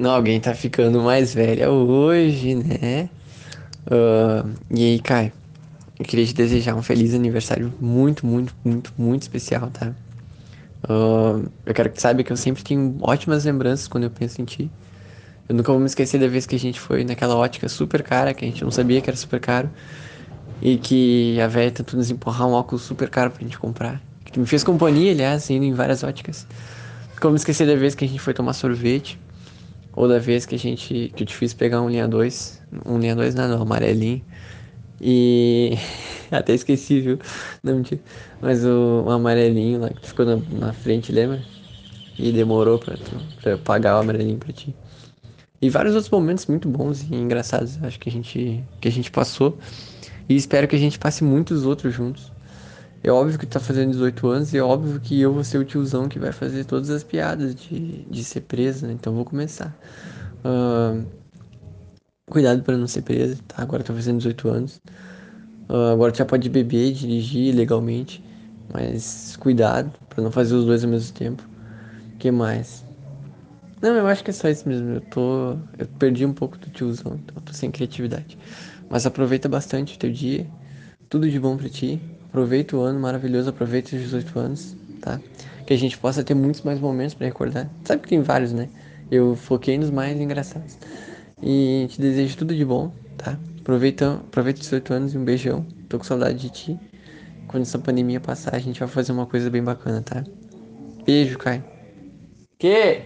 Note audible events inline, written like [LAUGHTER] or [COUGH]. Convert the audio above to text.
Não, alguém tá ficando mais velha hoje, né? Uh, e aí, Caio, eu queria te desejar um feliz aniversário muito, muito, muito, muito especial, tá? Uh, eu quero que tu saiba que eu sempre tenho ótimas lembranças quando eu penso em ti. Eu nunca vou me esquecer da vez que a gente foi naquela ótica super cara, que a gente não sabia que era super caro. E que a velha tentou nos empurrar um óculos super caro pra gente comprar. Que me fez companhia, aliás, indo em várias óticas. Nunca vou me esquecer da vez que a gente foi tomar sorvete. Ou da vez que a gente. que eu te fiz pegar um linha 2. Um linha 2 não, não, amarelinho. E. [LAUGHS] Até esqueci, viu? Não mentira. Mas o, amarelinho lá que ficou na, na, frente, lembra? E demorou pra, pra eu pagar o amarelinho pra ti. E vários outros momentos muito bons e engraçados, acho que a gente, que a gente passou. E espero que a gente passe muitos outros juntos. É óbvio que tu tá fazendo 18 anos e é óbvio que eu vou ser o tiozão que vai fazer todas as piadas de, de ser preso, né? Então vou começar. Uh, cuidado para não ser preso, tá? Agora tô fazendo 18 anos. Uh, agora tu já pode beber dirigir legalmente. Mas cuidado para não fazer os dois ao mesmo tempo. Que mais? Não, eu acho que é só isso mesmo. Eu tô. Eu perdi um pouco do tiozão, então eu tô sem criatividade. Mas aproveita bastante o teu dia. Tudo de bom pra ti. Aproveita o ano maravilhoso, aproveita os 18 anos, tá? Que a gente possa ter muitos mais momentos para recordar. Sabe que tem vários, né? Eu foquei nos mais engraçados. E te desejo tudo de bom, tá? Aproveita, aproveita os 18 anos e um beijão. Tô com saudade de ti. Quando essa pandemia passar, a gente vai fazer uma coisa bem bacana, tá? Beijo, Kai. Que?